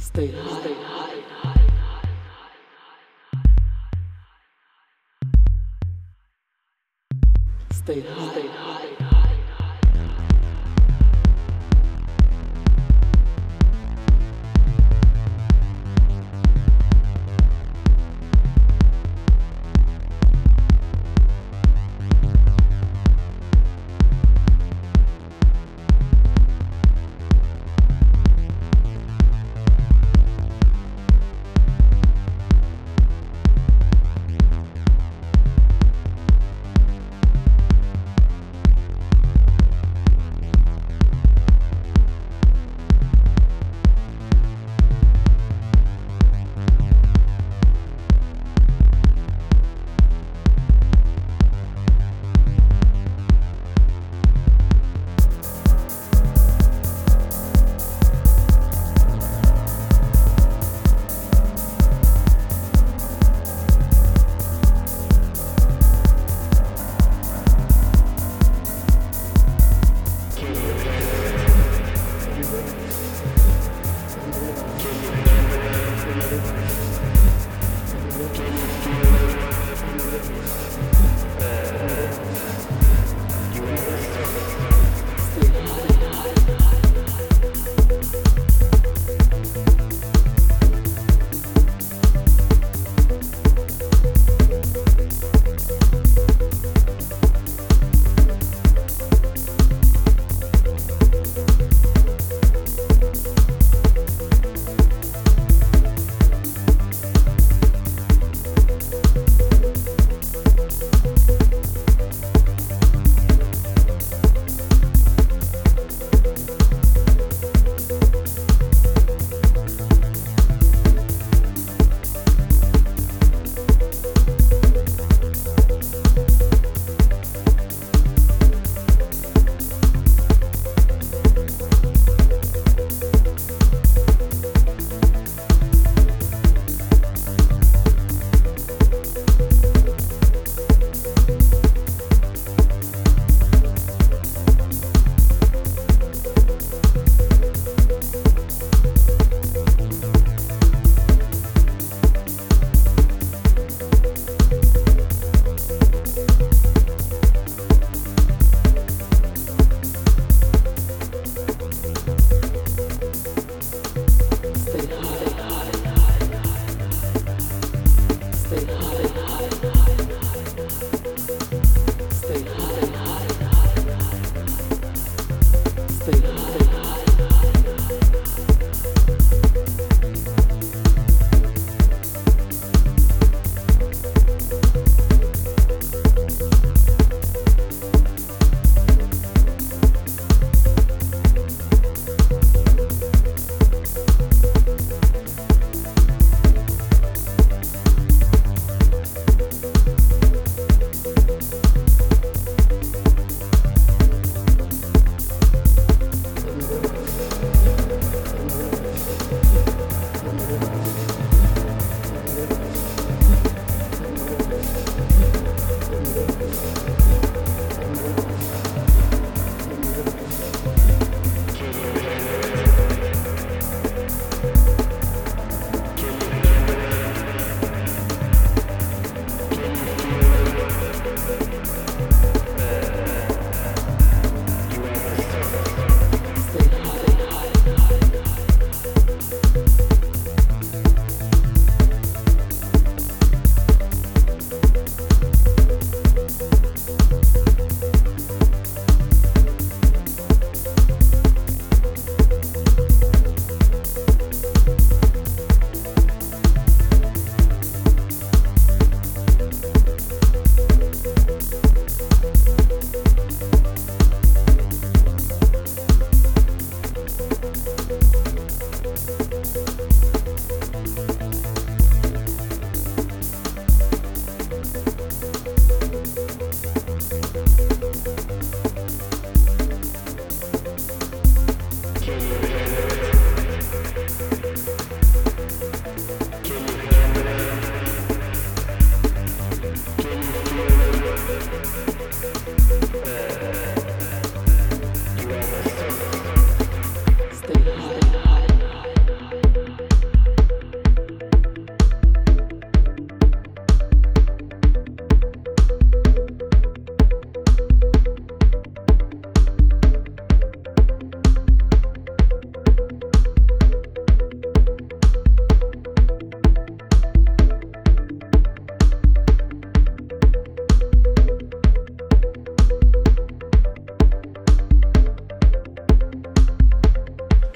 Stay, stay high. Stay, stay high.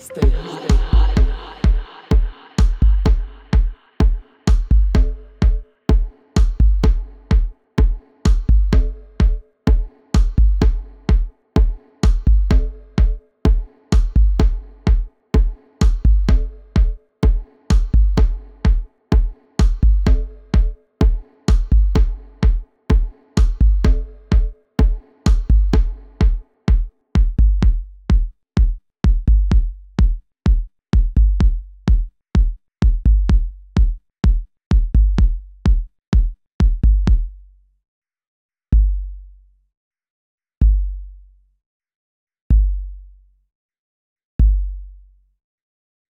Stay.